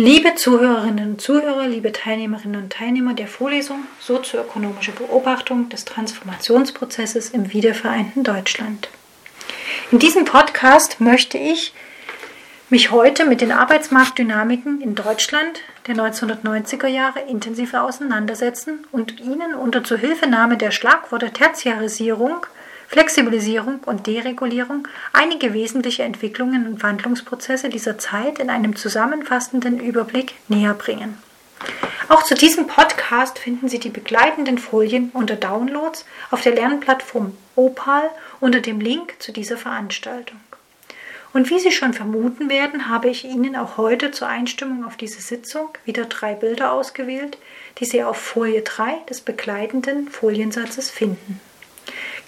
Liebe Zuhörerinnen und Zuhörer, liebe Teilnehmerinnen und Teilnehmer der Vorlesung Sozioökonomische Beobachtung des Transformationsprozesses im wiedervereinten Deutschland. In diesem Podcast möchte ich mich heute mit den Arbeitsmarktdynamiken in Deutschland der 1990er Jahre intensiver auseinandersetzen und Ihnen unter Zuhilfenahme der Schlagworte Tertiarisierung, Flexibilisierung und Deregulierung einige wesentliche Entwicklungen und Wandlungsprozesse dieser Zeit in einem zusammenfassenden Überblick näher bringen. Auch zu diesem Podcast finden Sie die begleitenden Folien unter Downloads auf der Lernplattform Opal unter dem Link zu dieser Veranstaltung. Und wie Sie schon vermuten werden, habe ich Ihnen auch heute zur Einstimmung auf diese Sitzung wieder drei Bilder ausgewählt, die Sie auf Folie 3 des begleitenden Foliensatzes finden.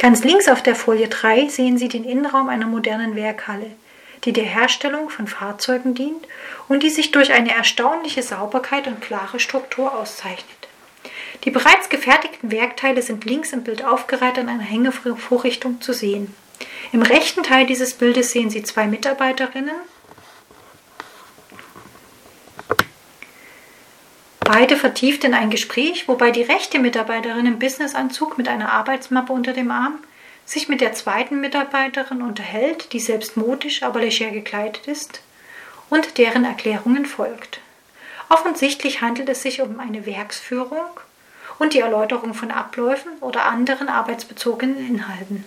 Ganz links auf der Folie 3 sehen Sie den Innenraum einer modernen Werkhalle, die der Herstellung von Fahrzeugen dient und die sich durch eine erstaunliche Sauberkeit und klare Struktur auszeichnet. Die bereits gefertigten Werkteile sind links im Bild aufgereiht an einer Hängevorrichtung zu sehen. Im rechten Teil dieses Bildes sehen Sie zwei Mitarbeiterinnen, Beide vertieft in ein Gespräch, wobei die rechte Mitarbeiterin im Businessanzug mit einer Arbeitsmappe unter dem Arm sich mit der zweiten Mitarbeiterin unterhält, die selbst modisch, aber leger gekleidet ist und deren Erklärungen folgt. Offensichtlich handelt es sich um eine Werksführung und die Erläuterung von Abläufen oder anderen arbeitsbezogenen Inhalten.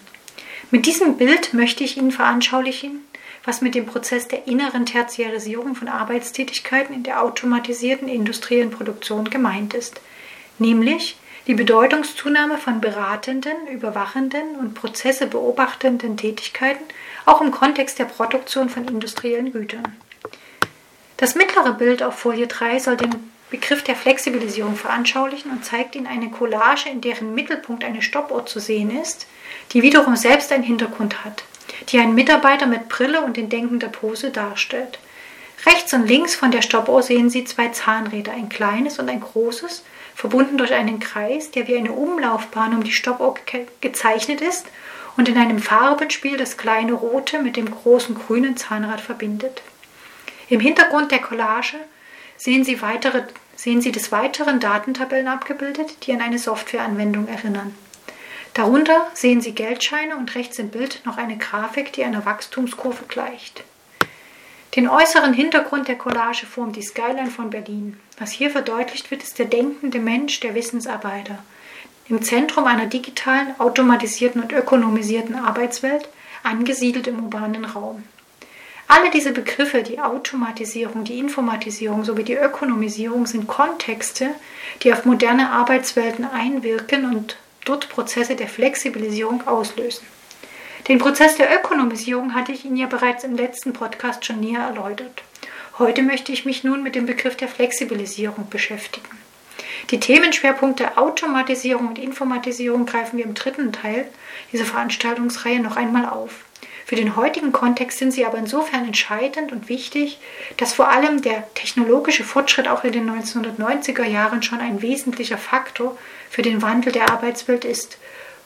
Mit diesem Bild möchte ich Ihnen veranschaulichen, was mit dem Prozess der inneren Tertiarisierung von Arbeitstätigkeiten in der automatisierten industriellen Produktion gemeint ist, nämlich die Bedeutungszunahme von beratenden, überwachenden und Prozesse beobachtenden Tätigkeiten auch im Kontext der Produktion von industriellen Gütern. Das mittlere Bild auf Folie 3 soll den Begriff der Flexibilisierung veranschaulichen und zeigt Ihnen eine Collage, in deren Mittelpunkt eine Stoppuhr zu sehen ist, die wiederum selbst einen Hintergrund hat die einen Mitarbeiter mit Brille und in denkender Pose darstellt. Rechts und links von der Stoppuhr sehen Sie zwei Zahnräder, ein kleines und ein großes, verbunden durch einen Kreis, der wie eine Umlaufbahn um die Stoppuhr ge gezeichnet ist und in einem Farbenspiel das kleine rote mit dem großen grünen Zahnrad verbindet. Im Hintergrund der Collage sehen Sie, weitere, sehen Sie des Weiteren Datentabellen abgebildet, die an eine Softwareanwendung erinnern. Darunter sehen Sie Geldscheine und rechts im Bild noch eine Grafik, die einer Wachstumskurve gleicht. Den äußeren Hintergrund der Collage formt die Skyline von Berlin. Was hier verdeutlicht wird, ist der denkende Mensch, der Wissensarbeiter. Im Zentrum einer digitalen, automatisierten und ökonomisierten Arbeitswelt, angesiedelt im urbanen Raum. Alle diese Begriffe, die Automatisierung, die Informatisierung sowie die Ökonomisierung, sind Kontexte, die auf moderne Arbeitswelten einwirken und dort Prozesse der Flexibilisierung auslösen. Den Prozess der Ökonomisierung hatte ich Ihnen ja bereits im letzten Podcast schon näher erläutert. Heute möchte ich mich nun mit dem Begriff der Flexibilisierung beschäftigen. Die Themenschwerpunkte Automatisierung und Informatisierung greifen wir im dritten Teil dieser Veranstaltungsreihe noch einmal auf. Für den heutigen Kontext sind sie aber insofern entscheidend und wichtig, dass vor allem der technologische Fortschritt auch in den 1990er Jahren schon ein wesentlicher Faktor für den Wandel der Arbeitswelt ist,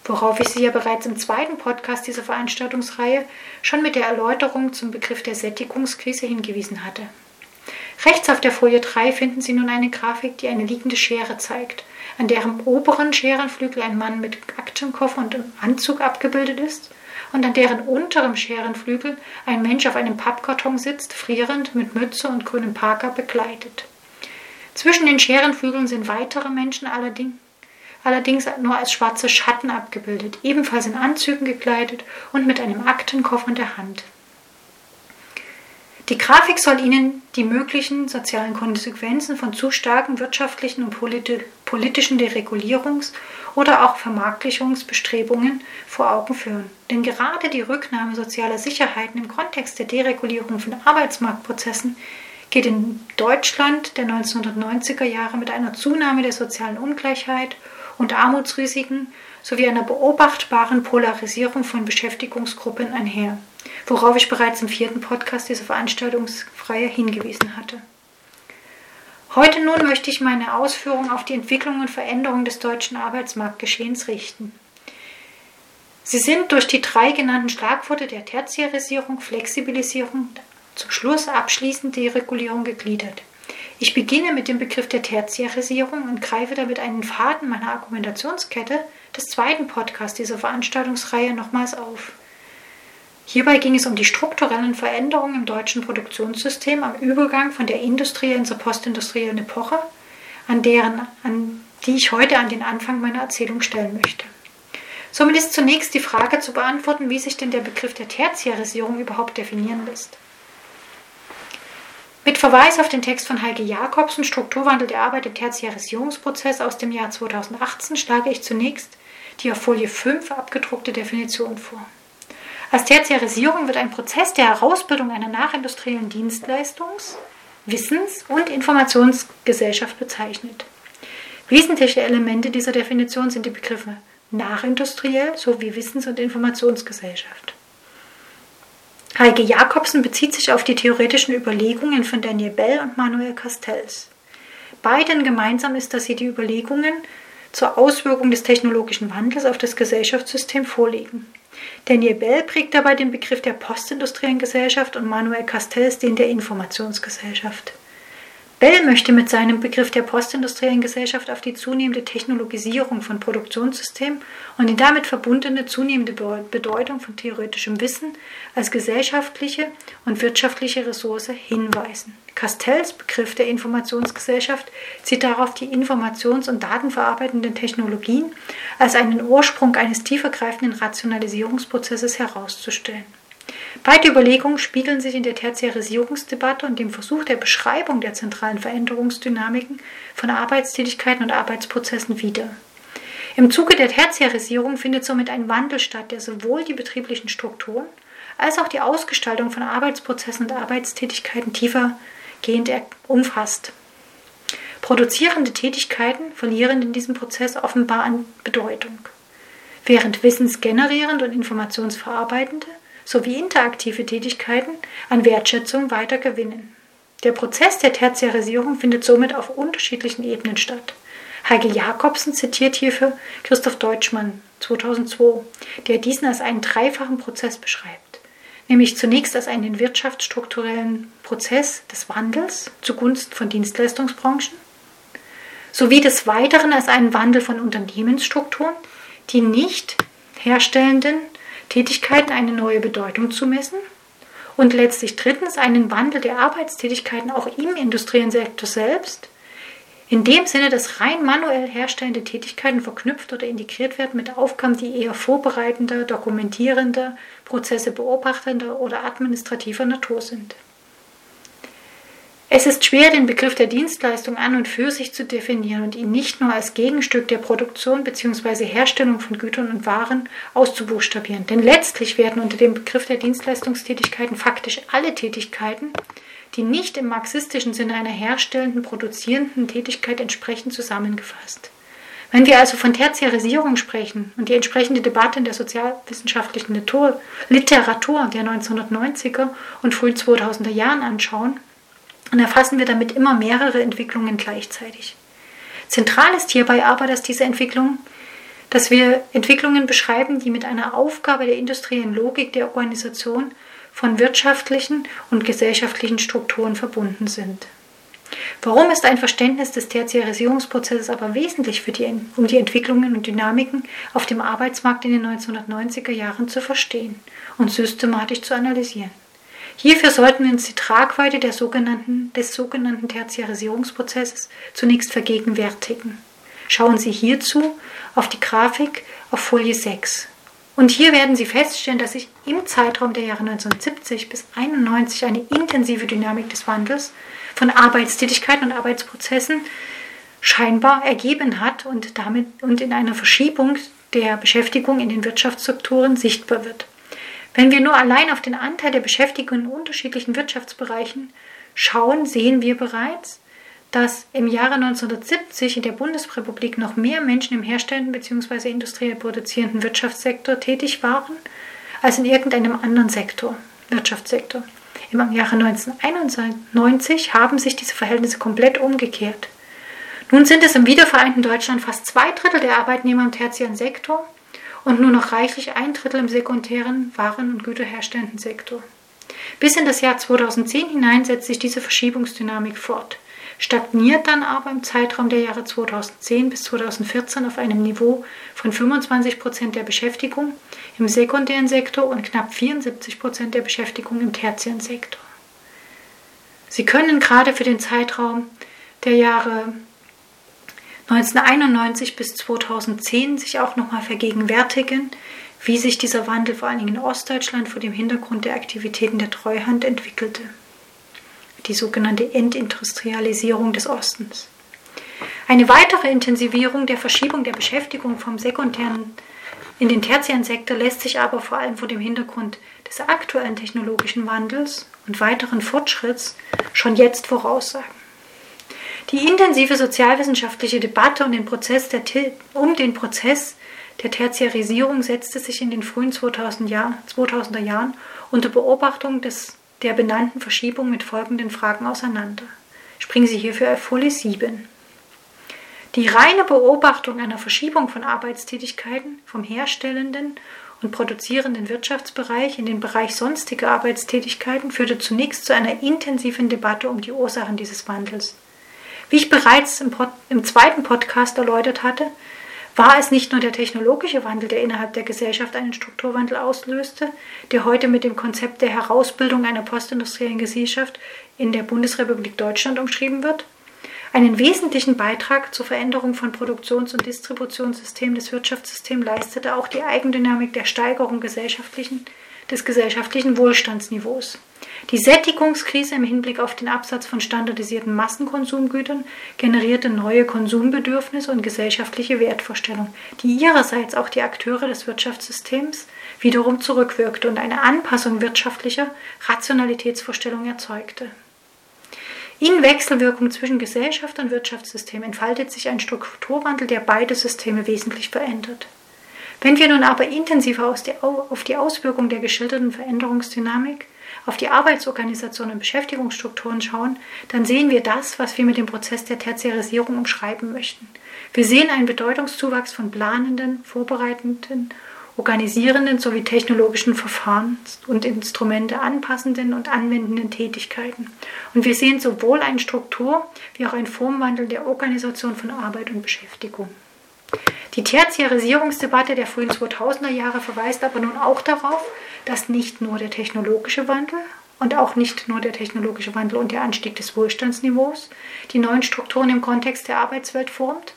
worauf ich Sie ja bereits im zweiten Podcast dieser Veranstaltungsreihe schon mit der Erläuterung zum Begriff der Sättigungskrise hingewiesen hatte. Rechts auf der Folie 3 finden Sie nun eine Grafik, die eine liegende Schere zeigt, an deren oberen Scherenflügel ein Mann mit Aktenkoffer und Anzug abgebildet ist und an deren unterem Scherenflügel ein Mensch auf einem Pappkarton sitzt, frierend, mit Mütze und grünem Parker begleitet. Zwischen den Scherenflügeln sind weitere Menschen allerdings, allerdings nur als schwarze Schatten abgebildet, ebenfalls in Anzügen gekleidet und mit einem Aktenkoffer in der Hand. Die Grafik soll Ihnen die möglichen sozialen Konsequenzen von zu starken wirtschaftlichen und politischen Deregulierungs- oder auch Vermarktlichungsbestrebungen vor Augen führen. Denn gerade die Rücknahme sozialer Sicherheiten im Kontext der Deregulierung von Arbeitsmarktprozessen geht in Deutschland der 1990er Jahre mit einer Zunahme der sozialen Ungleichheit und Armutsrisiken sowie einer beobachtbaren Polarisierung von Beschäftigungsgruppen einher worauf ich bereits im vierten Podcast dieser Veranstaltungsreihe hingewiesen hatte. Heute nun möchte ich meine Ausführungen auf die Entwicklung und Veränderung des deutschen Arbeitsmarktgeschehens richten. Sie sind durch die drei genannten Schlagworte der Tertiarisierung, Flexibilisierung, zum Schluss abschließend Deregulierung gegliedert. Ich beginne mit dem Begriff der Tertiarisierung und greife damit einen Faden meiner Argumentationskette des zweiten Podcasts dieser Veranstaltungsreihe nochmals auf. Hierbei ging es um die strukturellen Veränderungen im deutschen Produktionssystem am Übergang von der industriellen zur postindustriellen Epoche, an, deren, an die ich heute an den Anfang meiner Erzählung stellen möchte. Somit ist zunächst die Frage zu beantworten, wie sich denn der Begriff der Tertiarisierung überhaupt definieren lässt. Mit Verweis auf den Text von Heike Jakobsen, Strukturwandel der Arbeit im Tertiarisierungsprozess aus dem Jahr 2018, schlage ich zunächst die auf Folie 5 abgedruckte Definition vor. Als Tertiarisierung wird ein Prozess der Herausbildung einer nachindustriellen Dienstleistungs-, Wissens- und Informationsgesellschaft bezeichnet. Wesentliche Elemente dieser Definition sind die Begriffe nachindustriell sowie Wissens- und Informationsgesellschaft. Heike Jakobsen bezieht sich auf die theoretischen Überlegungen von Daniel Bell und Manuel Castells. Beiden gemeinsam ist, dass sie die Überlegungen zur Auswirkung des technologischen Wandels auf das Gesellschaftssystem vorlegen. Daniel Bell prägt dabei den Begriff der postindustriellen Gesellschaft und Manuel Castells den der Informationsgesellschaft. Bell möchte mit seinem Begriff der postindustriellen Gesellschaft auf die zunehmende Technologisierung von Produktionssystemen und die damit verbundene zunehmende Bedeutung von theoretischem Wissen als gesellschaftliche und wirtschaftliche Ressource hinweisen. Castells Begriff der Informationsgesellschaft zieht darauf die informations- und datenverarbeitenden Technologien als einen Ursprung eines tiefergreifenden Rationalisierungsprozesses herauszustellen. Beide Überlegungen spiegeln sich in der Tertiarisierungsdebatte und dem Versuch der Beschreibung der zentralen Veränderungsdynamiken von Arbeitstätigkeiten und Arbeitsprozessen wider. Im Zuge der Tertiarisierung findet somit ein Wandel statt, der sowohl die betrieblichen Strukturen als auch die Ausgestaltung von Arbeitsprozessen und Arbeitstätigkeiten tiefergehend umfasst. Produzierende Tätigkeiten verlieren in diesem Prozess offenbar an Bedeutung, während wissensgenerierende und informationsverarbeitende sowie interaktive Tätigkeiten an Wertschätzung weiter gewinnen. Der Prozess der Tertiarisierung findet somit auf unterschiedlichen Ebenen statt. Heike Jakobsen zitiert hierfür Christoph Deutschmann 2002, der diesen als einen dreifachen Prozess beschreibt, nämlich zunächst als einen wirtschaftsstrukturellen Prozess des Wandels zugunsten von Dienstleistungsbranchen, sowie des Weiteren als einen Wandel von Unternehmensstrukturen, die nicht herstellenden Tätigkeiten eine neue Bedeutung zu messen und letztlich drittens einen Wandel der Arbeitstätigkeiten auch im industriellen Sektor selbst, in dem Sinne, dass rein manuell herstellende Tätigkeiten verknüpft oder integriert werden mit Aufgaben, die eher vorbereitender, dokumentierender, Prozesse beobachtender oder administrativer Natur sind. Es ist schwer, den Begriff der Dienstleistung an und für sich zu definieren und ihn nicht nur als Gegenstück der Produktion bzw. Herstellung von Gütern und Waren auszubuchstabieren. Denn letztlich werden unter dem Begriff der Dienstleistungstätigkeiten faktisch alle Tätigkeiten, die nicht im marxistischen Sinne einer herstellenden, produzierenden Tätigkeit entsprechen, zusammengefasst. Wenn wir also von Tertiarisierung sprechen und die entsprechende Debatte in der sozialwissenschaftlichen Literatur der 1990er und frühen 2000er Jahren anschauen, und erfassen wir damit immer mehrere Entwicklungen gleichzeitig. Zentral ist hierbei aber, dass diese Entwicklung, dass wir Entwicklungen beschreiben, die mit einer Aufgabe der industriellen Logik der Organisation von wirtschaftlichen und gesellschaftlichen Strukturen verbunden sind. Warum ist ein Verständnis des Tertiarisierungsprozesses aber wesentlich für die, um die Entwicklungen und Dynamiken auf dem Arbeitsmarkt in den 1990er Jahren zu verstehen und systematisch zu analysieren? Hierfür sollten wir uns die Tragweite der sogenannten, des sogenannten Tertiarisierungsprozesses zunächst vergegenwärtigen. Schauen Sie hierzu auf die Grafik auf Folie 6. Und hier werden Sie feststellen, dass sich im Zeitraum der Jahre 1970 bis 1991 eine intensive Dynamik des Wandels von Arbeitstätigkeiten und Arbeitsprozessen scheinbar ergeben hat und damit und in einer Verschiebung der Beschäftigung in den Wirtschaftsstrukturen sichtbar wird. Wenn wir nur allein auf den Anteil der Beschäftigten in unterschiedlichen Wirtschaftsbereichen schauen, sehen wir bereits, dass im Jahre 1970 in der Bundesrepublik noch mehr Menschen im herstellenden bzw. industriell produzierenden Wirtschaftssektor tätig waren als in irgendeinem anderen Sektor, Wirtschaftssektor. Im Jahre 1991 haben sich diese Verhältnisse komplett umgekehrt. Nun sind es im wiedervereinten Deutschland fast zwei Drittel der Arbeitnehmer im tertiären Sektor und nur noch reichlich ein Drittel im sekundären Waren- und Güterherstellenden Sektor. Bis in das Jahr 2010 hinein setzt sich diese Verschiebungsdynamik fort. stagniert dann aber im Zeitraum der Jahre 2010 bis 2014 auf einem Niveau von 25 Prozent der Beschäftigung im sekundären Sektor und knapp 74 Prozent der Beschäftigung im tertiären Sektor. Sie können gerade für den Zeitraum der Jahre 1991 bis 2010 sich auch nochmal vergegenwärtigen, wie sich dieser Wandel vor allen Dingen in Ostdeutschland vor dem Hintergrund der Aktivitäten der Treuhand entwickelte. Die sogenannte Entindustrialisierung des Ostens. Eine weitere Intensivierung der Verschiebung der Beschäftigung vom sekundären in den tertiären Sektor lässt sich aber vor allem vor dem Hintergrund des aktuellen technologischen Wandels und weiteren Fortschritts schon jetzt voraussagen. Die intensive sozialwissenschaftliche Debatte um den Prozess der, um den Prozess der Tertiarisierung setzte sich in den frühen 2000 Jahr, 2000er Jahren unter Beobachtung des, der benannten Verschiebung mit folgenden Fragen auseinander. Springen Sie hierfür auf Folie 7. Die reine Beobachtung einer Verschiebung von Arbeitstätigkeiten vom herstellenden und produzierenden Wirtschaftsbereich in den Bereich sonstige Arbeitstätigkeiten führte zunächst zu einer intensiven Debatte um die Ursachen dieses Wandels. Wie ich bereits im, Pod im zweiten Podcast erläutert hatte, war es nicht nur der technologische Wandel, der innerhalb der Gesellschaft einen Strukturwandel auslöste, der heute mit dem Konzept der Herausbildung einer postindustriellen Gesellschaft in der Bundesrepublik Deutschland umschrieben wird. Einen wesentlichen Beitrag zur Veränderung von Produktions- und Distributionssystemen des Wirtschaftssystems leistete auch die Eigendynamik der Steigerung gesellschaftlichen, des gesellschaftlichen Wohlstandsniveaus. Die Sättigungskrise im Hinblick auf den Absatz von standardisierten Massenkonsumgütern generierte neue Konsumbedürfnisse und gesellschaftliche Wertvorstellungen, die ihrerseits auch die Akteure des Wirtschaftssystems wiederum zurückwirkte und eine Anpassung wirtschaftlicher Rationalitätsvorstellungen erzeugte. In Wechselwirkung zwischen Gesellschaft und Wirtschaftssystem entfaltet sich ein Strukturwandel, der beide Systeme wesentlich verändert. Wenn wir nun aber intensiver auf die Auswirkungen der geschilderten Veränderungsdynamik auf die Arbeitsorganisation und Beschäftigungsstrukturen schauen, dann sehen wir das, was wir mit dem Prozess der Tertiarisierung umschreiben möchten. Wir sehen einen Bedeutungszuwachs von planenden, vorbereitenden, organisierenden sowie technologischen Verfahren und Instrumente anpassenden und anwendenden Tätigkeiten. Und wir sehen sowohl einen Struktur- wie auch einen Formwandel der Organisation von Arbeit und Beschäftigung. Die Tertiarisierungsdebatte der frühen 2000er Jahre verweist aber nun auch darauf, dass nicht nur der technologische Wandel und auch nicht nur der technologische Wandel und der Anstieg des Wohlstandsniveaus die neuen Strukturen im Kontext der Arbeitswelt formt,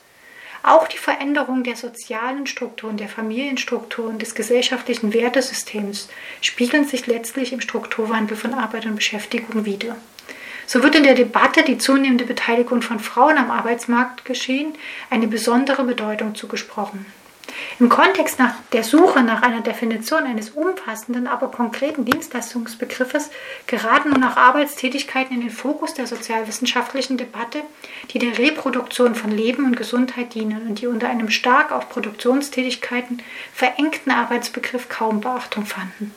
auch die Veränderung der sozialen Strukturen, der Familienstrukturen, des gesellschaftlichen Wertesystems spiegeln sich letztlich im Strukturwandel von Arbeit und Beschäftigung wider. So wird in der Debatte die zunehmende Beteiligung von Frauen am Arbeitsmarkt geschehen eine besondere Bedeutung zugesprochen. Im Kontext nach der Suche nach einer Definition eines umfassenden, aber konkreten Dienstleistungsbegriffes geraten nun auch Arbeitstätigkeiten in den Fokus der sozialwissenschaftlichen Debatte, die der Reproduktion von Leben und Gesundheit dienen und die unter einem stark auf Produktionstätigkeiten verengten Arbeitsbegriff kaum Beachtung fanden.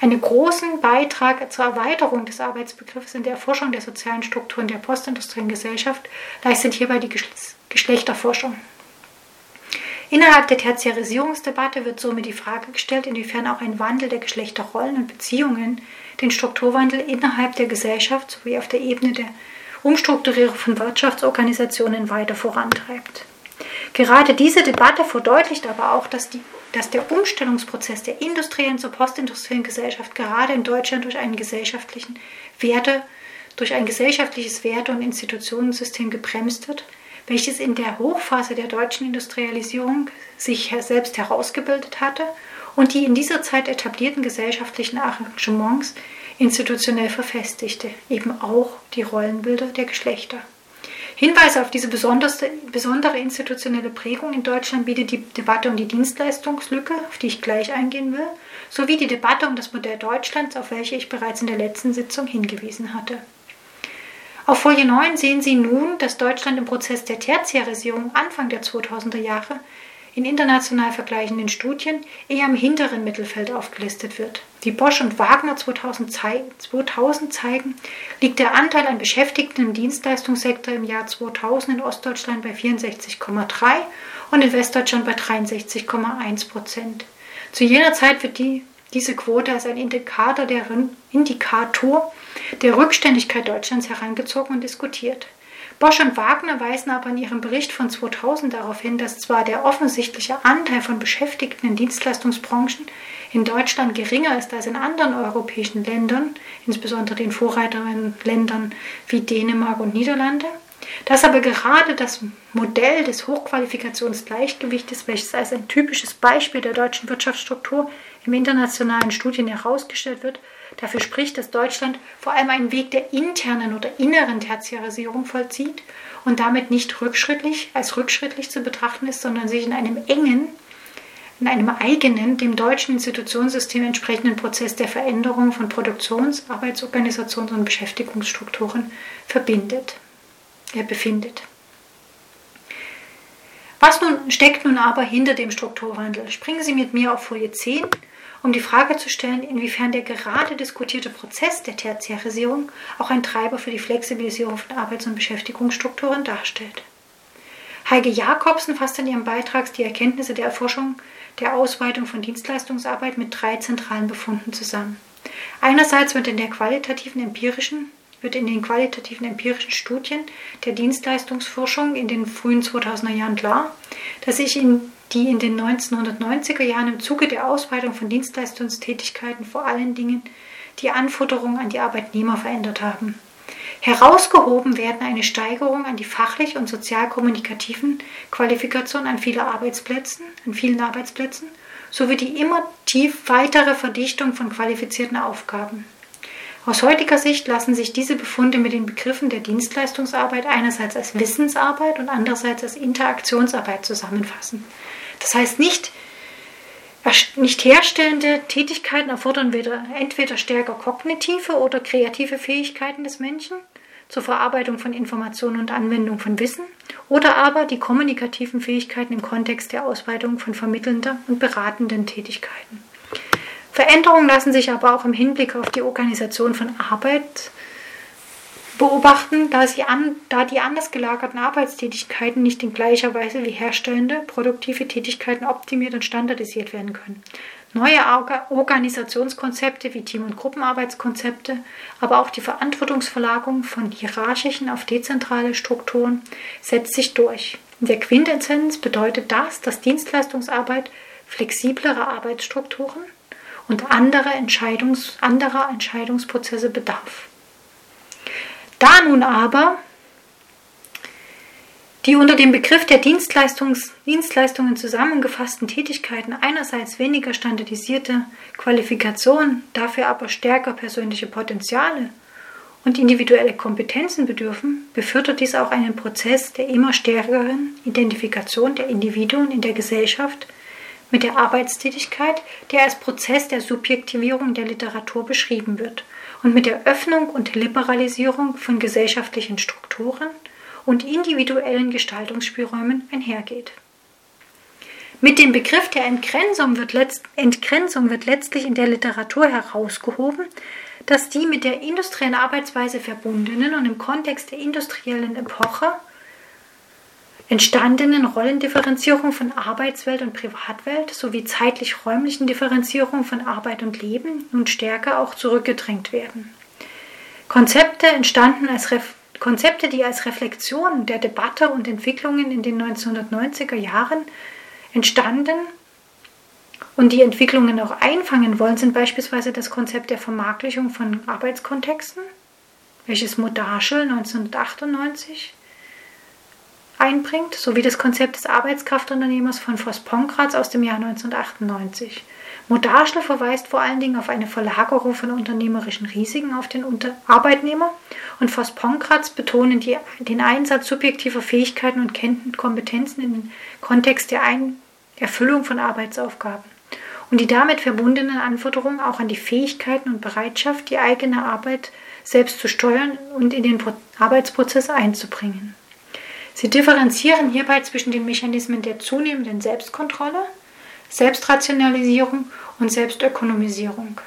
Einen großen Beitrag zur Erweiterung des Arbeitsbegriffs in der Erforschung der sozialen Strukturen der postindustriellen Gesellschaft leistet hierbei die Geschlechterforschung. Innerhalb der Tertiarisierungsdebatte wird somit die Frage gestellt, inwiefern auch ein Wandel der Geschlechterrollen und Beziehungen den Strukturwandel innerhalb der Gesellschaft sowie auf der Ebene der Umstrukturierung von Wirtschaftsorganisationen weiter vorantreibt. Gerade diese Debatte verdeutlicht aber auch, dass, die, dass der Umstellungsprozess der industriellen zur postindustriellen Gesellschaft gerade in Deutschland durch einen gesellschaftlichen Werte, durch ein gesellschaftliches Werte- und Institutionensystem gebremst wird, welches in der Hochphase der deutschen Industrialisierung sich selbst herausgebildet hatte und die in dieser Zeit etablierten gesellschaftlichen Arrangements institutionell verfestigte, eben auch die Rollenbilder der Geschlechter. Hinweise auf diese besondere institutionelle Prägung in Deutschland bietet die Debatte um die Dienstleistungslücke, auf die ich gleich eingehen will, sowie die Debatte um das Modell Deutschlands, auf welche ich bereits in der letzten Sitzung hingewiesen hatte. Auf Folie 9 sehen Sie nun, dass Deutschland im Prozess der Tertiarisierung Anfang der 2000er Jahre in international vergleichenden Studien eher im hinteren Mittelfeld aufgelistet wird. Wie Bosch und Wagner 2000, zeigen, liegt der Anteil an Beschäftigten im Dienstleistungssektor im Jahr 2000 in Ostdeutschland bei 64,3 und in Westdeutschland bei 63,1 Prozent. Zu jener Zeit wird die diese Quote als ein Indikator der, Indikator der Rückständigkeit Deutschlands herangezogen und diskutiert. Bosch und Wagner weisen aber in ihrem Bericht von 2000 darauf hin, dass zwar der offensichtliche Anteil von Beschäftigten in Dienstleistungsbranchen in Deutschland geringer ist als in anderen europäischen Ländern, insbesondere den Vorreiterinnen wie Dänemark und Niederlande, dass aber gerade das Modell des Hochqualifikationsgleichgewichtes, welches als ein typisches Beispiel der deutschen Wirtschaftsstruktur im internationalen Studien herausgestellt wird, dafür spricht, dass Deutschland vor allem einen Weg der internen oder inneren Tertiarisierung vollzieht und damit nicht rückschrittlich als rückschrittlich zu betrachten ist, sondern sich in einem engen, in einem eigenen, dem deutschen Institutionssystem entsprechenden Prozess der Veränderung von Produktions-, Arbeitsorganisations- und Beschäftigungsstrukturen verbindet, er befindet. Was nun steckt nun aber hinter dem Strukturwandel? Springen Sie mit mir auf Folie 10 um die Frage zu stellen, inwiefern der gerade diskutierte Prozess der Tertiarisierung auch ein Treiber für die Flexibilisierung von Arbeits- und Beschäftigungsstrukturen darstellt. Heike Jakobsen fasst in ihrem Beitrag die Erkenntnisse der Erforschung der Ausweitung von Dienstleistungsarbeit mit drei zentralen Befunden zusammen. Einerseits wird in wird in den qualitativen empirischen Studien der Dienstleistungsforschung in den frühen 2000er Jahren klar, dass sich in die in den 1990er Jahren im Zuge der Ausweitung von Dienstleistungstätigkeiten vor allen Dingen die Anforderungen an die Arbeitnehmer verändert haben. Herausgehoben werden eine Steigerung an die fachlich und sozialkommunikativen Qualifikationen an, viele Arbeitsplätzen, an vielen Arbeitsplätzen sowie die immer tief weitere Verdichtung von qualifizierten Aufgaben. Aus heutiger Sicht lassen sich diese Befunde mit den Begriffen der Dienstleistungsarbeit einerseits als Wissensarbeit und andererseits als Interaktionsarbeit zusammenfassen. Das heißt nicht, nicht herstellende Tätigkeiten erfordern entweder stärker kognitive oder kreative Fähigkeiten des Menschen zur Verarbeitung von Informationen und Anwendung von Wissen oder aber die kommunikativen Fähigkeiten im Kontext der Ausweitung von vermittelnder und beratenden Tätigkeiten. Veränderungen lassen sich aber auch im Hinblick auf die Organisation von Arbeit beobachten, da, sie an, da die anders gelagerten Arbeitstätigkeiten nicht in gleicher Weise wie herstellende, produktive Tätigkeiten optimiert und standardisiert werden können. Neue Organisationskonzepte wie Team- und Gruppenarbeitskonzepte, aber auch die Verantwortungsverlagerung von hierarchischen auf dezentrale Strukturen setzt sich durch. In der Quintessenz bedeutet das, dass Dienstleistungsarbeit flexiblere Arbeitsstrukturen und andere Entscheidungs-, anderer Entscheidungsprozesse bedarf. Da nun aber die unter dem Begriff der Dienstleistungs Dienstleistungen zusammengefassten Tätigkeiten einerseits weniger standardisierte Qualifikationen, dafür aber stärker persönliche Potenziale und individuelle Kompetenzen bedürfen, befördert dies auch einen Prozess der immer stärkeren Identifikation der Individuen in der Gesellschaft mit der Arbeitstätigkeit, der als Prozess der Subjektivierung der Literatur beschrieben wird und mit der Öffnung und Liberalisierung von gesellschaftlichen Strukturen und individuellen Gestaltungsspielräumen einhergeht. Mit dem Begriff der Entgrenzung wird, letzt, Entgrenzung wird letztlich in der Literatur herausgehoben, dass die mit der industriellen Arbeitsweise verbundenen und im Kontext der industriellen Epoche entstandenen Rollendifferenzierung von Arbeitswelt und Privatwelt sowie zeitlich-räumlichen Differenzierung von Arbeit und Leben nun stärker auch zurückgedrängt werden. Konzepte entstanden als Ref Konzepte, die als Reflexion der Debatte und Entwicklungen in den 1990er Jahren entstanden und die Entwicklungen auch einfangen wollen, sind beispielsweise das Konzept der Vermarktlichung von Arbeitskontexten, welches Modaschel 1998 einbringt, sowie das Konzept des Arbeitskraftunternehmers von Voss Ponkratz aus dem Jahr 1998. Modaschel verweist vor allen Dingen auf eine Verlagerung von unternehmerischen Risiken auf den Unter Arbeitnehmer und Voss Ponkratz betonen die, den Einsatz subjektiver Fähigkeiten und Kompetenzen im Kontext der Ein Erfüllung von Arbeitsaufgaben und die damit verbundenen Anforderungen auch an die Fähigkeiten und Bereitschaft, die eigene Arbeit selbst zu steuern und in den Arbeitsprozess einzubringen. Sie differenzieren hierbei zwischen den Mechanismen der zunehmenden Selbstkontrolle, Selbstrationalisierung und Selbstökonomisierung.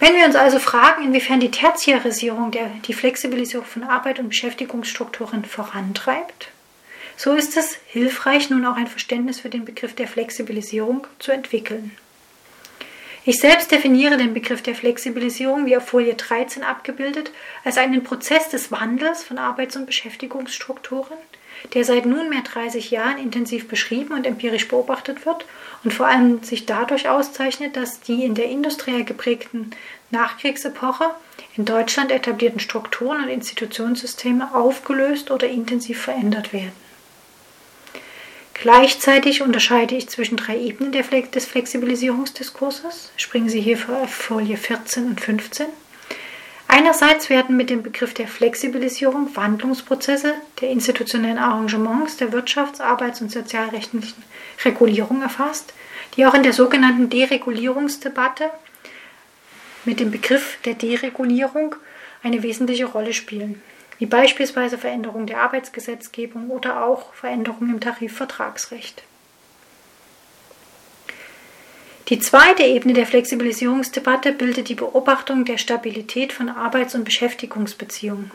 Wenn wir uns also fragen, inwiefern die Tertiarisierung der, die Flexibilisierung von Arbeit und Beschäftigungsstrukturen vorantreibt, so ist es hilfreich, nun auch ein Verständnis für den Begriff der Flexibilisierung zu entwickeln. Ich selbst definiere den Begriff der Flexibilisierung, wie auf Folie 13 abgebildet, als einen Prozess des Wandels von Arbeits- und Beschäftigungsstrukturen, der seit nunmehr 30 Jahren intensiv beschrieben und empirisch beobachtet wird und vor allem sich dadurch auszeichnet, dass die in der industriell geprägten Nachkriegsepoche in Deutschland etablierten Strukturen und Institutionssysteme aufgelöst oder intensiv verändert werden. Gleichzeitig unterscheide ich zwischen drei Ebenen des Flexibilisierungsdiskurses. Springen Sie hier auf Folie 14 und 15. Einerseits werden mit dem Begriff der Flexibilisierung Wandlungsprozesse der institutionellen Arrangements der Wirtschafts-, Arbeits- und sozialrechtlichen Regulierung erfasst, die auch in der sogenannten Deregulierungsdebatte mit dem Begriff der Deregulierung eine wesentliche Rolle spielen wie beispielsweise Veränderung der Arbeitsgesetzgebung oder auch Veränderungen im Tarifvertragsrecht. Die zweite Ebene der Flexibilisierungsdebatte bildet die Beobachtung der Stabilität von Arbeits- und Beschäftigungsbeziehungen.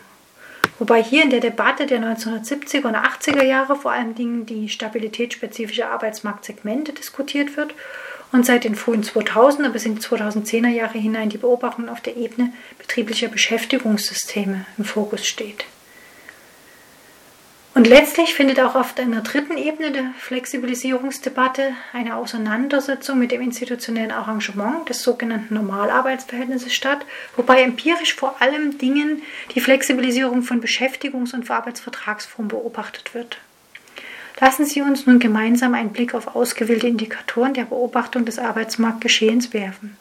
Wobei hier in der Debatte der 1970er und 80er Jahre vor allen Dingen die stabilitätsspezifische Arbeitsmarktsegmente diskutiert wird und seit den frühen 2000er bis in die 2010er Jahre hinein die Beobachtung auf der Ebene betrieblicher Beschäftigungssysteme im Fokus steht. Und letztlich findet auch auf einer dritten Ebene der Flexibilisierungsdebatte eine Auseinandersetzung mit dem institutionellen Arrangement des sogenannten Normalarbeitsverhältnisses statt, wobei empirisch vor allem Dingen die Flexibilisierung von Beschäftigungs- und Arbeitsvertragsformen beobachtet wird. Lassen Sie uns nun gemeinsam einen Blick auf ausgewählte Indikatoren der Beobachtung des Arbeitsmarktgeschehens werfen,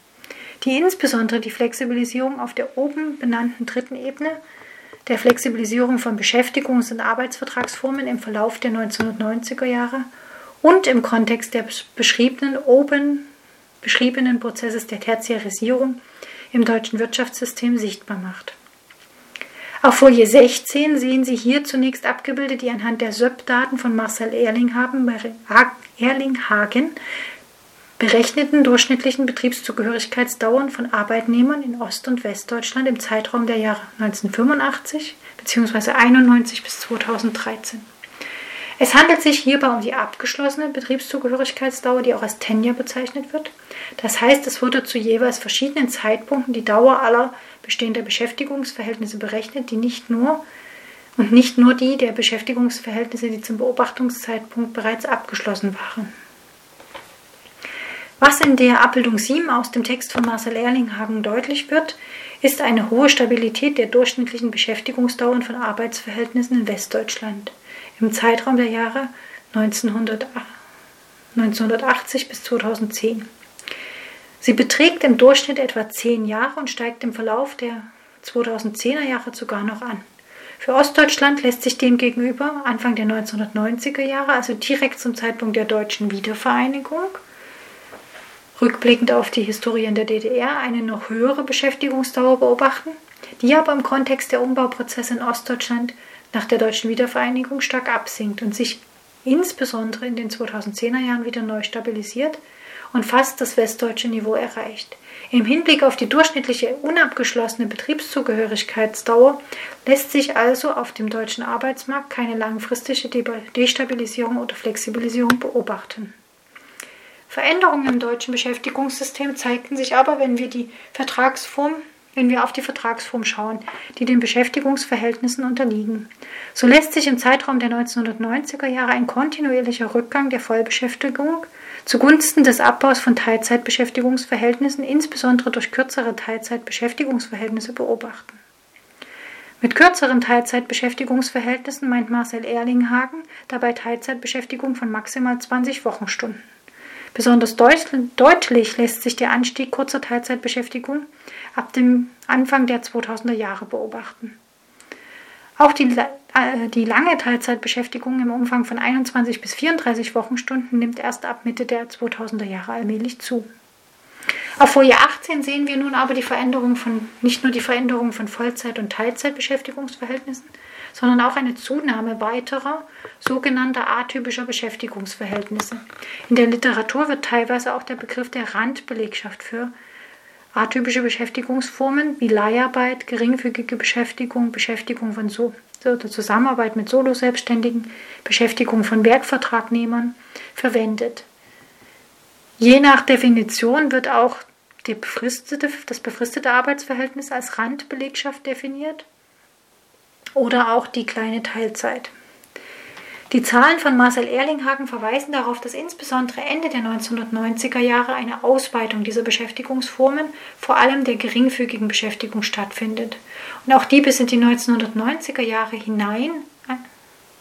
die insbesondere die Flexibilisierung auf der oben benannten dritten Ebene, der Flexibilisierung von Beschäftigungs- und Arbeitsvertragsformen im Verlauf der 1990er Jahre und im Kontext des beschriebenen oben beschriebenen Prozesses der Tertiarisierung im deutschen Wirtschaftssystem sichtbar macht. Auf Folie 16 sehen Sie hier zunächst abgebildet die anhand der SÖP-Daten von Marcel Erlinghagen berechneten durchschnittlichen Betriebszugehörigkeitsdauern von Arbeitnehmern in Ost- und Westdeutschland im Zeitraum der Jahre 1985 bzw. 91 bis 2013. Es handelt sich hierbei um die abgeschlossene Betriebszugehörigkeitsdauer, die auch als Tenure bezeichnet wird. Das heißt, es wurde zu jeweils verschiedenen Zeitpunkten die Dauer aller bestehender Beschäftigungsverhältnisse berechnet, die nicht nur und nicht nur die der Beschäftigungsverhältnisse, die zum Beobachtungszeitpunkt bereits abgeschlossen waren. Was in der Abbildung 7 aus dem Text von Marcel Erlinghagen deutlich wird, ist eine hohe Stabilität der durchschnittlichen Beschäftigungsdauern von Arbeitsverhältnissen in Westdeutschland im Zeitraum der Jahre 1980 bis 2010. Sie beträgt im Durchschnitt etwa zehn Jahre und steigt im Verlauf der 2010er Jahre sogar noch an. Für Ostdeutschland lässt sich demgegenüber Anfang der 1990er Jahre, also direkt zum Zeitpunkt der deutschen Wiedervereinigung, rückblickend auf die Historie in der DDR, eine noch höhere Beschäftigungsdauer beobachten, die aber im Kontext der Umbauprozesse in Ostdeutschland nach der deutschen Wiedervereinigung stark absinkt und sich insbesondere in den 2010er Jahren wieder neu stabilisiert und fast das westdeutsche Niveau erreicht. Im Hinblick auf die durchschnittliche unabgeschlossene Betriebszugehörigkeitsdauer lässt sich also auf dem deutschen Arbeitsmarkt keine langfristige Destabilisierung oder Flexibilisierung beobachten. Veränderungen im deutschen Beschäftigungssystem zeigten sich aber, wenn wir die Vertragsform wenn wir auf die Vertragsform schauen, die den Beschäftigungsverhältnissen unterliegen. So lässt sich im Zeitraum der 1990er Jahre ein kontinuierlicher Rückgang der Vollbeschäftigung zugunsten des Abbaus von Teilzeitbeschäftigungsverhältnissen, insbesondere durch kürzere Teilzeitbeschäftigungsverhältnisse, beobachten. Mit kürzeren Teilzeitbeschäftigungsverhältnissen meint Marcel Erlinghagen dabei Teilzeitbeschäftigung von maximal 20 Wochenstunden. Besonders deutlich lässt sich der Anstieg kurzer Teilzeitbeschäftigung ab dem Anfang der 2000er Jahre beobachten. Auch die, die lange Teilzeitbeschäftigung im Umfang von 21 bis 34 Wochenstunden nimmt erst ab Mitte der 2000er Jahre allmählich zu. Auf Folie 18 sehen wir nun aber die Veränderung von, nicht nur die Veränderung von Vollzeit- und Teilzeitbeschäftigungsverhältnissen, sondern auch eine Zunahme weiterer sogenannter atypischer Beschäftigungsverhältnisse. In der Literatur wird teilweise auch der Begriff der Randbelegschaft für atypische Beschäftigungsformen wie Leiharbeit, geringfügige Beschäftigung, Beschäftigung von so oder Zusammenarbeit mit Soloselbstständigen, Beschäftigung von Werkvertragnehmern verwendet. Je nach Definition wird auch befristete, das befristete Arbeitsverhältnis als Randbelegschaft definiert oder auch die kleine Teilzeit. Die Zahlen von Marcel Erlinghagen verweisen darauf, dass insbesondere Ende der 1990er Jahre eine Ausweitung dieser Beschäftigungsformen, vor allem der geringfügigen Beschäftigung, stattfindet. Und auch die bis in die 1990er Jahre hinein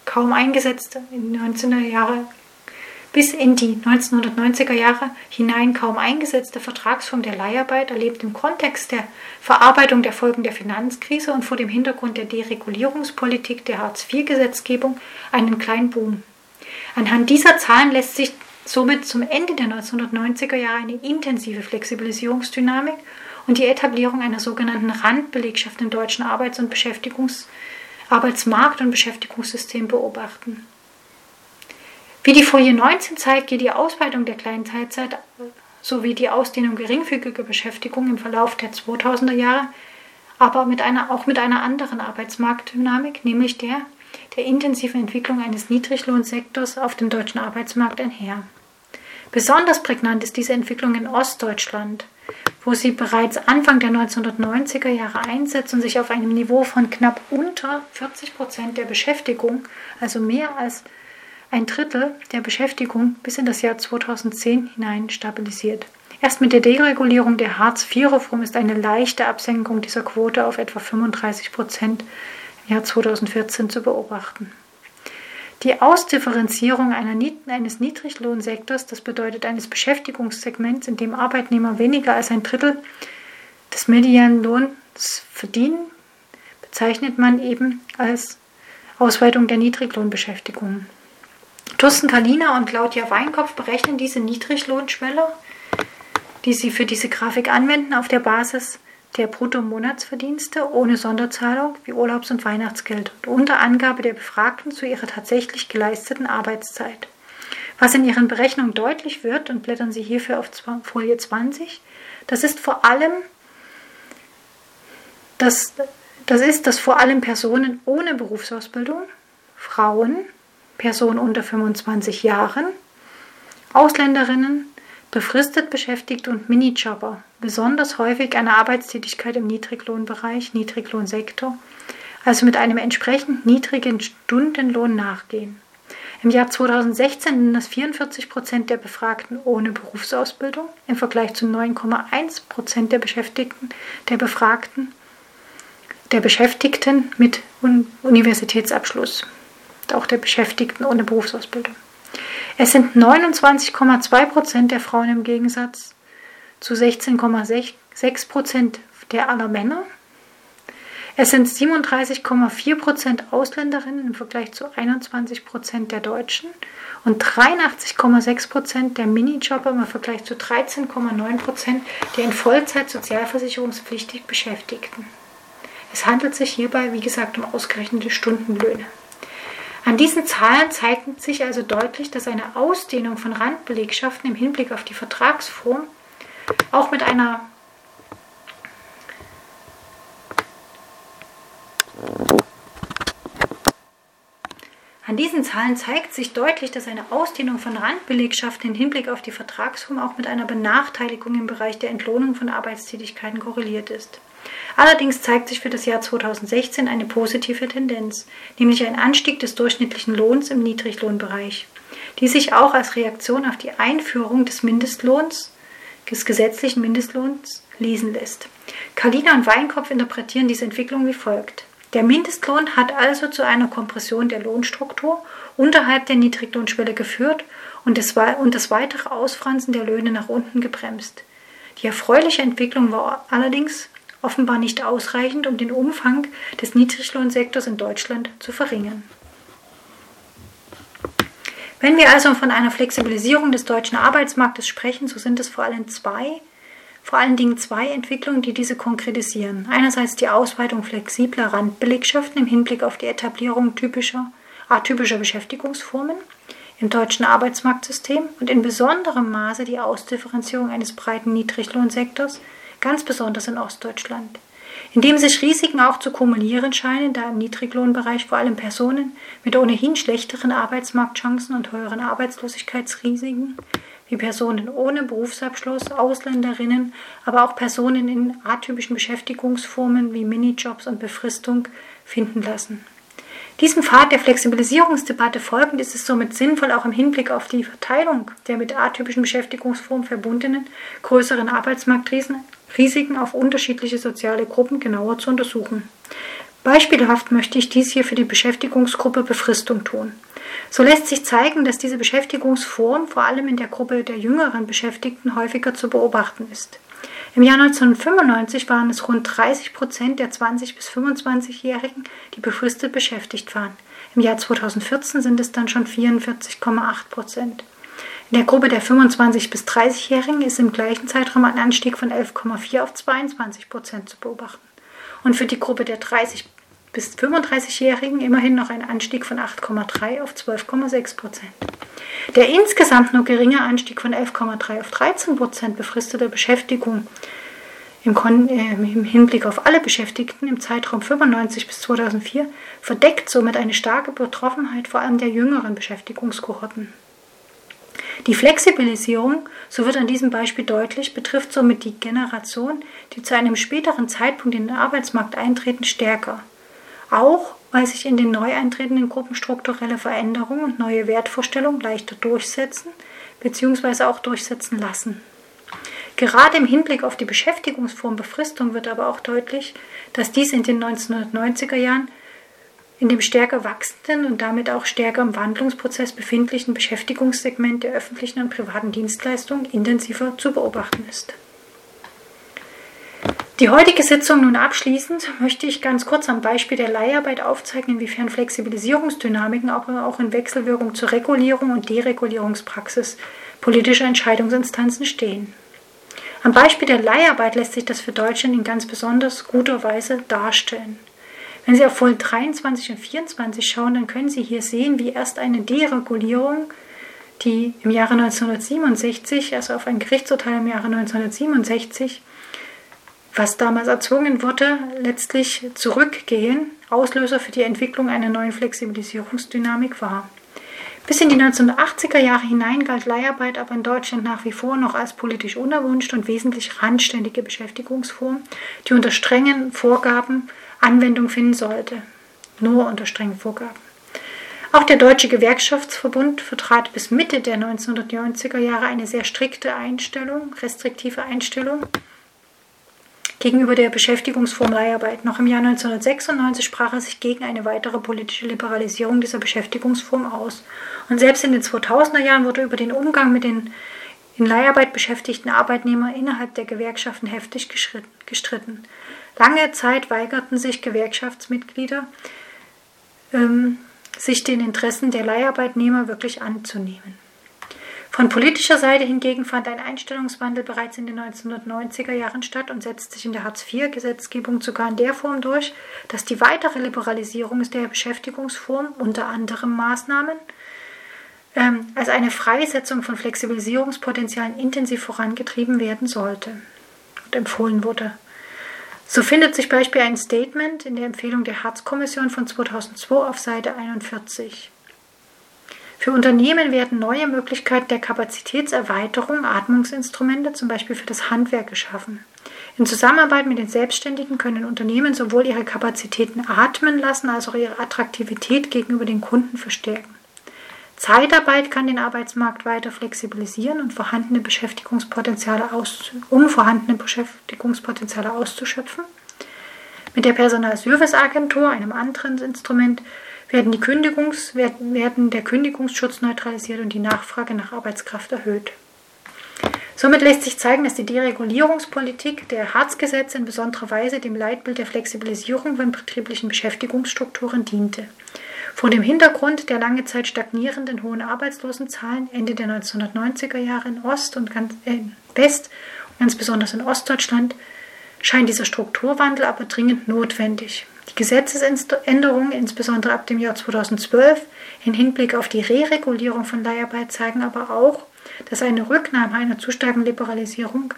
kaum eingesetzte, in die 19er Jahre bis in die 1990er Jahre hinein kaum eingesetzte Vertragsform der Leiharbeit erlebt im Kontext der Verarbeitung der Folgen der Finanzkrise und vor dem Hintergrund der Deregulierungspolitik der Hartz-IV-Gesetzgebung einen kleinen Boom. Anhand dieser Zahlen lässt sich somit zum Ende der 1990er Jahre eine intensive Flexibilisierungsdynamik und die Etablierung einer sogenannten Randbelegschaft im deutschen Arbeits- und Beschäftigungs Arbeitsmarkt- und Beschäftigungssystem beobachten. Wie die Folie 19 zeigt, geht die Ausweitung der kleinen Teilzeit sowie die Ausdehnung geringfügiger Beschäftigung im Verlauf der 2000er Jahre aber mit einer, auch mit einer anderen Arbeitsmarktdynamik, nämlich der der intensiven Entwicklung eines Niedriglohnsektors auf dem deutschen Arbeitsmarkt einher. Besonders prägnant ist diese Entwicklung in Ostdeutschland, wo sie bereits Anfang der 1990er Jahre einsetzt und sich auf einem Niveau von knapp unter 40 Prozent der Beschäftigung, also mehr als ein Drittel der Beschäftigung bis in das Jahr 2010 hinein stabilisiert. Erst mit der Deregulierung der Hartz-IV-Reform ist eine leichte Absenkung dieser Quote auf etwa 35 Prozent im Jahr 2014 zu beobachten. Die Ausdifferenzierung eines Niedriglohnsektors, das bedeutet eines Beschäftigungssegments, in dem Arbeitnehmer weniger als ein Drittel des Medianlohns verdienen, bezeichnet man eben als Ausweitung der Niedriglohnbeschäftigung. Thorsten Kalina und Claudia Weinkopf berechnen diese Niedriglohnschwelle, die sie für diese Grafik anwenden, auf der Basis der Bruttomonatsverdienste ohne Sonderzahlung wie Urlaubs- und Weihnachtsgeld und unter Angabe der Befragten zu ihrer tatsächlich geleisteten Arbeitszeit. Was in ihren Berechnungen deutlich wird, und blättern Sie hierfür auf Folie 20, das ist vor allem, das, das ist, dass vor allem Personen ohne Berufsausbildung, Frauen, Personen unter 25 Jahren, Ausländerinnen, befristet Beschäftigte und Minijobber besonders häufig einer Arbeitstätigkeit im Niedriglohnbereich, Niedriglohnsektor, also mit einem entsprechend niedrigen Stundenlohn nachgehen. Im Jahr 2016 sind das 44 Prozent der Befragten ohne Berufsausbildung im Vergleich zu 9,1 Prozent der Beschäftigten der Befragten der Beschäftigten mit Universitätsabschluss auch der Beschäftigten ohne Berufsausbildung. Es sind 29,2 Prozent der Frauen im Gegensatz zu 16,6 Prozent der aller Männer. Es sind 37,4 Prozent Ausländerinnen im Vergleich zu 21 Prozent der Deutschen und 83,6 Prozent der Minijobber im Vergleich zu 13,9 Prozent der in Vollzeit sozialversicherungspflichtig Beschäftigten. Es handelt sich hierbei, wie gesagt, um ausgerechnete Stundenlöhne. An diesen Zahlen zeigt sich also deutlich, dass eine Ausdehnung von Randbelegschaften im Hinblick auf die Vertragsform auch mit einer An diesen Zahlen zeigt sich deutlich, dass eine Ausdehnung von Randbelegschaften im Hinblick auf die Vertragsform auch mit einer Benachteiligung im Bereich der Entlohnung von Arbeitstätigkeiten korreliert ist. Allerdings zeigt sich für das Jahr 2016 eine positive Tendenz, nämlich ein Anstieg des durchschnittlichen Lohns im Niedriglohnbereich, die sich auch als Reaktion auf die Einführung des Mindestlohns, des gesetzlichen Mindestlohns, lesen lässt. Kalina und Weinkopf interpretieren diese Entwicklung wie folgt. Der Mindestlohn hat also zu einer Kompression der Lohnstruktur unterhalb der Niedriglohnschwelle geführt und das, und das weitere Ausfransen der Löhne nach unten gebremst. Die erfreuliche Entwicklung war allerdings offenbar nicht ausreichend, um den Umfang des Niedriglohnsektors in Deutschland zu verringern. Wenn wir also von einer Flexibilisierung des deutschen Arbeitsmarktes sprechen, so sind es vor allem zwei, vor allen Dingen zwei Entwicklungen, die diese konkretisieren. Einerseits die Ausweitung flexibler Randbelegschaften im Hinblick auf die Etablierung typischer, atypischer Beschäftigungsformen im deutschen Arbeitsmarktsystem und in besonderem Maße die Ausdifferenzierung eines breiten Niedriglohnsektors ganz besonders in Ostdeutschland, in dem sich Risiken auch zu kumulieren scheinen, da im Niedriglohnbereich vor allem Personen mit ohnehin schlechteren Arbeitsmarktchancen und höheren Arbeitslosigkeitsrisiken wie Personen ohne Berufsabschluss, Ausländerinnen, aber auch Personen in atypischen Beschäftigungsformen wie Minijobs und Befristung finden lassen. Diesem Pfad der Flexibilisierungsdebatte folgend ist es somit sinnvoll, auch im Hinblick auf die Verteilung der mit atypischen Beschäftigungsformen verbundenen größeren Arbeitsmarktrisiken auf unterschiedliche soziale Gruppen genauer zu untersuchen. Beispielhaft möchte ich dies hier für die Beschäftigungsgruppe Befristung tun. So lässt sich zeigen, dass diese Beschäftigungsform vor allem in der Gruppe der jüngeren Beschäftigten häufiger zu beobachten ist. Im Jahr 1995 waren es rund 30 Prozent der 20- bis 25-Jährigen, die befristet beschäftigt waren. Im Jahr 2014 sind es dann schon 44,8 Prozent. In der Gruppe der 25- bis 30-Jährigen ist im gleichen Zeitraum ein Anstieg von 11,4 auf 22 Prozent zu beobachten. Und für die Gruppe der 30- bis 35-Jährigen immerhin noch ein Anstieg von 8,3 auf 12,6 Prozent. Der insgesamt nur geringe Anstieg von 11,3 auf 13 Prozent befristeter Beschäftigung im, äh, im, Hinblick auf alle Beschäftigten im Zeitraum 95 bis 2004 verdeckt somit eine starke Betroffenheit vor allem der jüngeren Beschäftigungskohorten. Die Flexibilisierung, so wird an diesem Beispiel deutlich, betrifft somit die Generation, die zu einem späteren Zeitpunkt in den Arbeitsmarkt eintreten, stärker auch weil sich in den neu eintretenden Gruppen strukturelle Veränderungen und neue Wertvorstellungen leichter durchsetzen bzw. auch durchsetzen lassen. Gerade im Hinblick auf die Beschäftigungsform Befristung wird aber auch deutlich, dass dies in den 1990er Jahren in dem stärker wachsenden und damit auch stärker im Wandlungsprozess befindlichen Beschäftigungssegment der öffentlichen und privaten Dienstleistungen intensiver zu beobachten ist. Die heutige Sitzung nun abschließend möchte ich ganz kurz am Beispiel der Leiharbeit aufzeigen, inwiefern Flexibilisierungsdynamiken aber auch in Wechselwirkung zur Regulierung und Deregulierungspraxis politischer Entscheidungsinstanzen stehen. Am Beispiel der Leiharbeit lässt sich das für Deutschland in ganz besonders guter Weise darstellen. Wenn Sie auf Folie 23 und 24 schauen, dann können Sie hier sehen, wie erst eine Deregulierung, die im Jahre 1967, also auf ein Gerichtsurteil im Jahre 1967, was damals erzwungen wurde, letztlich zurückgehen, Auslöser für die Entwicklung einer neuen Flexibilisierungsdynamik war. Bis in die 1980er Jahre hinein galt Leiharbeit aber in Deutschland nach wie vor noch als politisch unerwünscht und wesentlich randständige Beschäftigungsform, die unter strengen Vorgaben Anwendung finden sollte. Nur unter strengen Vorgaben. Auch der Deutsche Gewerkschaftsverbund vertrat bis Mitte der 1990er Jahre eine sehr strikte Einstellung, restriktive Einstellung gegenüber der Beschäftigungsform Leiharbeit. Noch im Jahr 1996 sprach er sich gegen eine weitere politische Liberalisierung dieser Beschäftigungsform aus. Und selbst in den 2000er Jahren wurde über den Umgang mit den in Leiharbeit beschäftigten Arbeitnehmern innerhalb der Gewerkschaften heftig gestritten. Lange Zeit weigerten sich Gewerkschaftsmitglieder, ähm, sich den Interessen der Leiharbeitnehmer wirklich anzunehmen. Von politischer Seite hingegen fand ein Einstellungswandel bereits in den 1990er Jahren statt und setzt sich in der Hartz-IV-Gesetzgebung sogar in der Form durch, dass die weitere Liberalisierung der Beschäftigungsform, unter anderem Maßnahmen, ähm, als eine Freisetzung von Flexibilisierungspotenzialen intensiv vorangetrieben werden sollte und empfohlen wurde. So findet sich beispielsweise ein Statement in der Empfehlung der Hartz-Kommission von 2002 auf Seite 41. Für Unternehmen werden neue Möglichkeiten der Kapazitätserweiterung, Atmungsinstrumente, zum Beispiel für das Handwerk geschaffen. In Zusammenarbeit mit den Selbstständigen können Unternehmen sowohl ihre Kapazitäten atmen lassen, als auch ihre Attraktivität gegenüber den Kunden verstärken. Zeitarbeit kann den Arbeitsmarkt weiter flexibilisieren und vorhandene Beschäftigungspotenziale aus, um vorhandene Beschäftigungspotenziale auszuschöpfen. Mit der Personalserviceagentur, einem anderen Instrument, werden, die Kündigungs, werden der Kündigungsschutz neutralisiert und die Nachfrage nach Arbeitskraft erhöht. Somit lässt sich zeigen, dass die Deregulierungspolitik der Hartz-Gesetze in besonderer Weise dem Leitbild der Flexibilisierung von betrieblichen Beschäftigungsstrukturen diente. Vor dem Hintergrund der lange Zeit stagnierenden hohen Arbeitslosenzahlen Ende der 1990er Jahre in Ost und ganz, äh, West ganz besonders in Ostdeutschland scheint dieser Strukturwandel aber dringend notwendig. Die Gesetzesänderungen, insbesondere ab dem Jahr 2012, im Hinblick auf die Re-Regulierung von Leiharbeit zeigen aber auch, dass eine Rücknahme einer zu starken Liberalisierung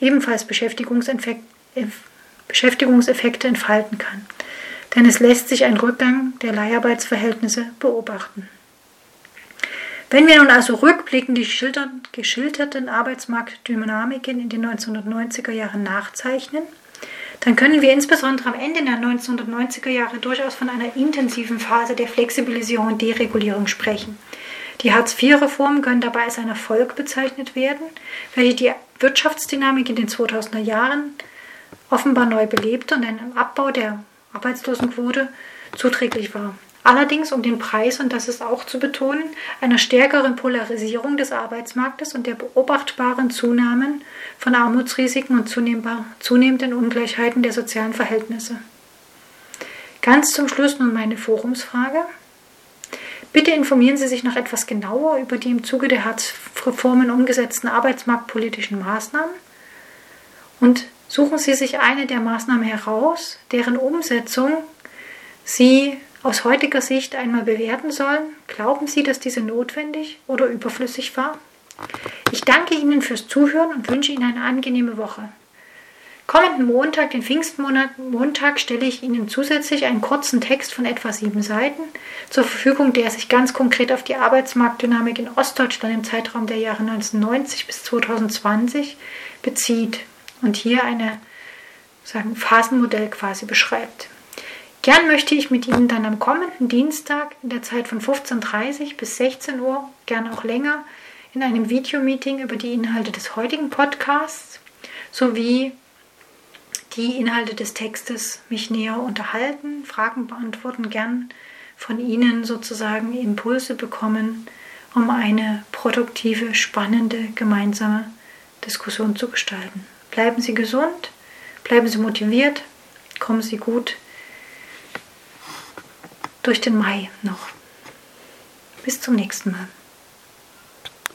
ebenfalls Beschäftigungseffekte entfalten kann. Denn es lässt sich ein Rückgang der Leiharbeitsverhältnisse beobachten. Wenn wir nun also rückblickend die geschilderten Arbeitsmarktdynamiken in den 1990er Jahren nachzeichnen, dann können wir insbesondere am Ende der 1990er Jahre durchaus von einer intensiven Phase der Flexibilisierung und Deregulierung sprechen. Die Hartz-IV-Reformen können dabei als ein Erfolg bezeichnet werden, welche die Wirtschaftsdynamik in den 2000er Jahren offenbar neu belebte und einem Abbau der Arbeitslosenquote zuträglich war. Allerdings um den Preis, und das ist auch zu betonen, einer stärkeren Polarisierung des Arbeitsmarktes und der beobachtbaren Zunahmen von Armutsrisiken und zunehmenden Ungleichheiten der sozialen Verhältnisse. Ganz zum Schluss nun meine Forumsfrage. Bitte informieren Sie sich noch etwas genauer über die im Zuge der Hartz-Reformen umgesetzten arbeitsmarktpolitischen Maßnahmen und suchen Sie sich eine der Maßnahmen heraus, deren Umsetzung Sie aus heutiger Sicht einmal bewerten sollen? Glauben Sie, dass diese notwendig oder überflüssig war? Ich danke Ihnen fürs Zuhören und wünsche Ihnen eine angenehme Woche. Kommenden Montag, den Pfingstmontag, stelle ich Ihnen zusätzlich einen kurzen Text von etwa sieben Seiten zur Verfügung, der sich ganz konkret auf die Arbeitsmarktdynamik in Ostdeutschland im Zeitraum der Jahre 1990 bis 2020 bezieht und hier ein Phasenmodell quasi beschreibt. Gern möchte ich mit Ihnen dann am kommenden Dienstag in der Zeit von 15.30 Uhr bis 16 Uhr, gern auch länger, in einem Videomeeting über die Inhalte des heutigen Podcasts sowie die Inhalte des Textes mich näher unterhalten, Fragen beantworten, gern von Ihnen sozusagen Impulse bekommen, um eine produktive, spannende gemeinsame Diskussion zu gestalten. Bleiben Sie gesund, bleiben Sie motiviert, kommen Sie gut durch den Mai noch. Bis zum nächsten Mal.